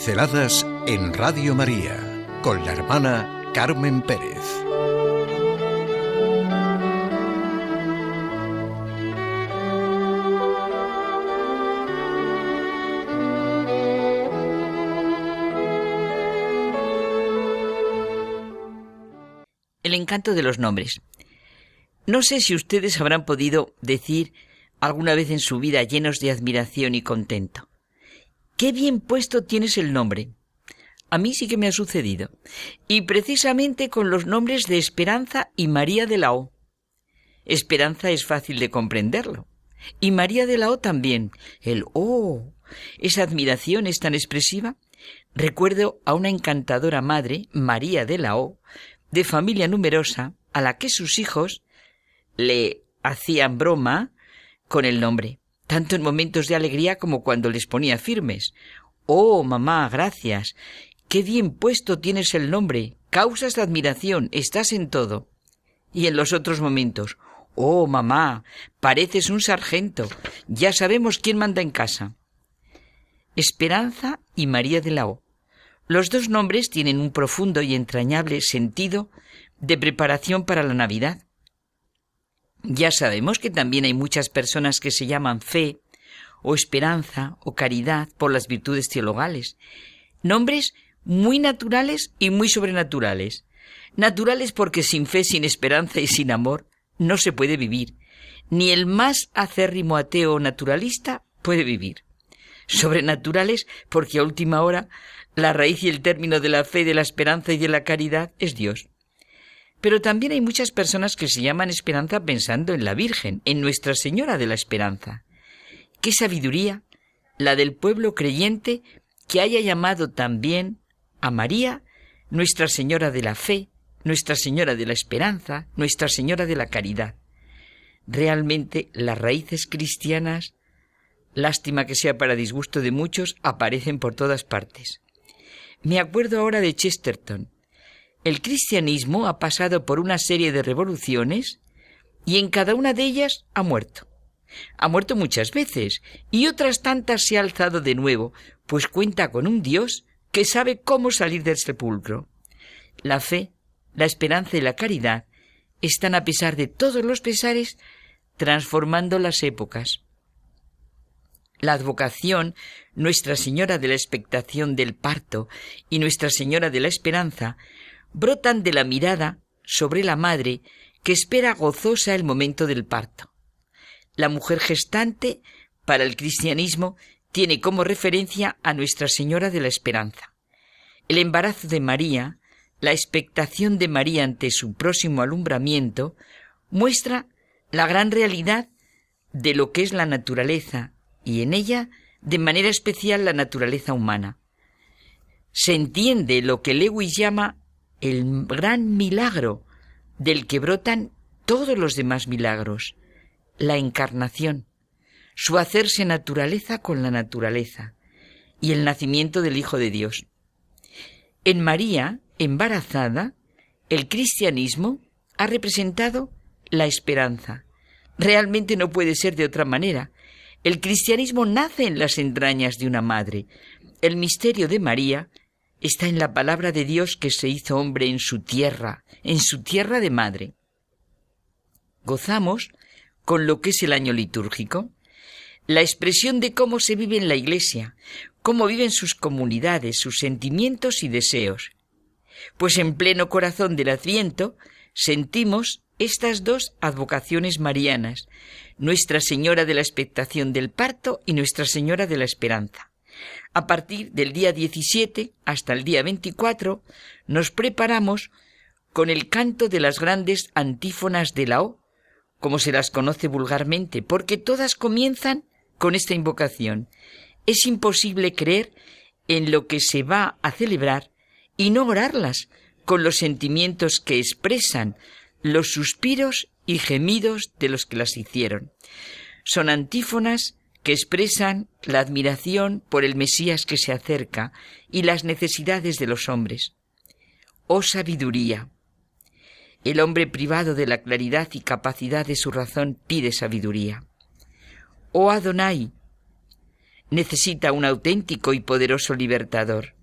Pinceladas en Radio María con la hermana Carmen Pérez. El encanto de los nombres. No sé si ustedes habrán podido decir alguna vez en su vida llenos de admiración y contento. Qué bien puesto tienes el nombre. A mí sí que me ha sucedido. Y precisamente con los nombres de Esperanza y María de la O. Esperanza es fácil de comprenderlo. Y María de la O también. El O. Esa admiración es tan expresiva. Recuerdo a una encantadora madre, María de la O, de familia numerosa, a la que sus hijos le hacían broma con el nombre tanto en momentos de alegría como cuando les ponía firmes. Oh, mamá, gracias. Qué bien puesto tienes el nombre. Causas de admiración. Estás en todo. Y en los otros momentos. Oh, mamá, pareces un sargento. Ya sabemos quién manda en casa. Esperanza y María de la O. Los dos nombres tienen un profundo y entrañable sentido de preparación para la Navidad. Ya sabemos que también hay muchas personas que se llaman fe, o esperanza, o caridad por las virtudes teologales. Nombres muy naturales y muy sobrenaturales. Naturales porque sin fe, sin esperanza y sin amor no se puede vivir. Ni el más acérrimo ateo naturalista puede vivir. Sobrenaturales porque a última hora la raíz y el término de la fe, de la esperanza y de la caridad es Dios. Pero también hay muchas personas que se llaman esperanza pensando en la Virgen, en Nuestra Señora de la Esperanza. Qué sabiduría la del pueblo creyente que haya llamado también a María Nuestra Señora de la Fe, Nuestra Señora de la Esperanza, Nuestra Señora de la Caridad. Realmente las raíces cristianas, lástima que sea para disgusto de muchos, aparecen por todas partes. Me acuerdo ahora de Chesterton, el cristianismo ha pasado por una serie de revoluciones y en cada una de ellas ha muerto. Ha muerto muchas veces y otras tantas se ha alzado de nuevo, pues cuenta con un Dios que sabe cómo salir del sepulcro. La fe, la esperanza y la caridad están a pesar de todos los pesares transformando las épocas. La advocación, Nuestra Señora de la expectación del parto y Nuestra Señora de la esperanza brotan de la mirada sobre la madre que espera gozosa el momento del parto. La mujer gestante, para el cristianismo, tiene como referencia a Nuestra Señora de la Esperanza. El embarazo de María, la expectación de María ante su próximo alumbramiento, muestra la gran realidad de lo que es la naturaleza y en ella, de manera especial, la naturaleza humana. Se entiende lo que Lewis llama el gran milagro del que brotan todos los demás milagros, la encarnación, su hacerse naturaleza con la naturaleza y el nacimiento del Hijo de Dios. En María, embarazada, el cristianismo ha representado la esperanza. Realmente no puede ser de otra manera. El cristianismo nace en las entrañas de una madre. El misterio de María está en la palabra de Dios que se hizo hombre en su tierra, en su tierra de madre. Gozamos con lo que es el año litúrgico, la expresión de cómo se vive en la Iglesia, cómo viven sus comunidades, sus sentimientos y deseos. Pues en pleno corazón del Adviento sentimos estas dos advocaciones marianas, Nuestra Señora de la expectación del parto y Nuestra Señora de la esperanza. A partir del día 17 hasta el día 24 nos preparamos con el canto de las grandes antífonas de la O, como se las conoce vulgarmente, porque todas comienzan con esta invocación. Es imposible creer en lo que se va a celebrar y no orarlas con los sentimientos que expresan los suspiros y gemidos de los que las hicieron. Son antífonas que expresan la admiración por el Mesías que se acerca y las necesidades de los hombres. Oh sabiduría. El hombre privado de la claridad y capacidad de su razón pide sabiduría. Oh Adonai. necesita un auténtico y poderoso libertador.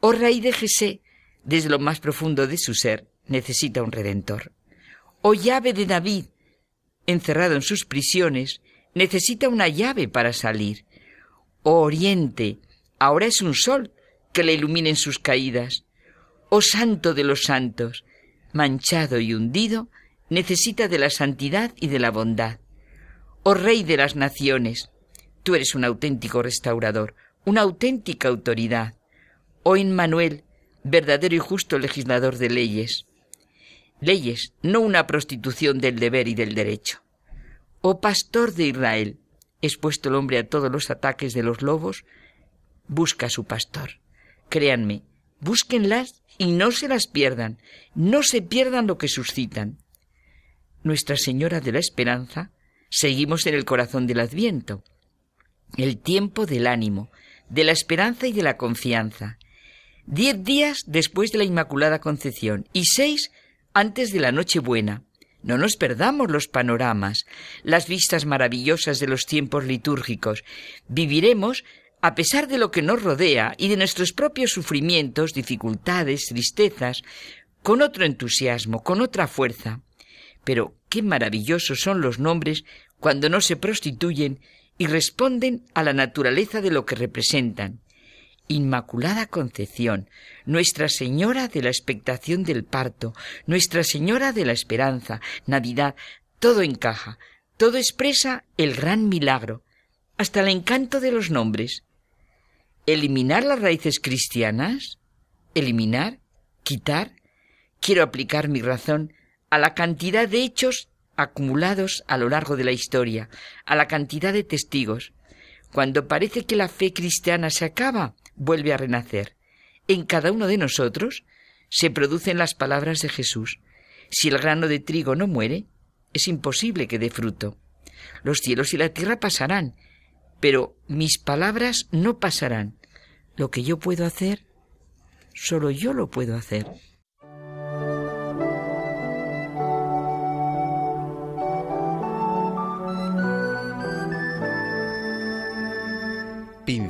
O Rey de Jesé, desde lo más profundo de su ser, necesita un redentor. O llave de David, encerrado en sus prisiones, necesita una llave para salir. O Oriente, ahora es un sol que le ilumine en sus caídas. O Santo de los santos, manchado y hundido, necesita de la santidad y de la bondad. Oh Rey de las naciones, tú eres un auténtico restaurador, una auténtica autoridad. Oh Inmanuel, verdadero y justo legislador de leyes. Leyes, no una prostitución del deber y del derecho. Oh pastor de Israel, expuesto el hombre a todos los ataques de los lobos, busca a su pastor. Créanme, búsquenlas y no se las pierdan, no se pierdan lo que suscitan. Nuestra Señora de la Esperanza, seguimos en el corazón del Adviento, el tiempo del ánimo, de la esperanza y de la confianza. Diez días después de la Inmaculada Concepción y seis antes de la Nochebuena. No nos perdamos los panoramas, las vistas maravillosas de los tiempos litúrgicos. Viviremos a pesar de lo que nos rodea y de nuestros propios sufrimientos, dificultades, tristezas, con otro entusiasmo, con otra fuerza. Pero qué maravillosos son los nombres cuando no se prostituyen y responden a la naturaleza de lo que representan. Inmaculada Concepción, Nuestra Señora de la expectación del parto, Nuestra Señora de la esperanza, Navidad, todo encaja, todo expresa el gran milagro, hasta el encanto de los nombres. ¿Eliminar las raíces cristianas? ¿Eliminar? ¿Quitar? Quiero aplicar mi razón a la cantidad de hechos acumulados a lo largo de la historia, a la cantidad de testigos. Cuando parece que la fe cristiana se acaba, vuelve a renacer. En cada uno de nosotros se producen las palabras de Jesús. Si el grano de trigo no muere, es imposible que dé fruto. Los cielos y la tierra pasarán, pero mis palabras no pasarán. Lo que yo puedo hacer, solo yo lo puedo hacer.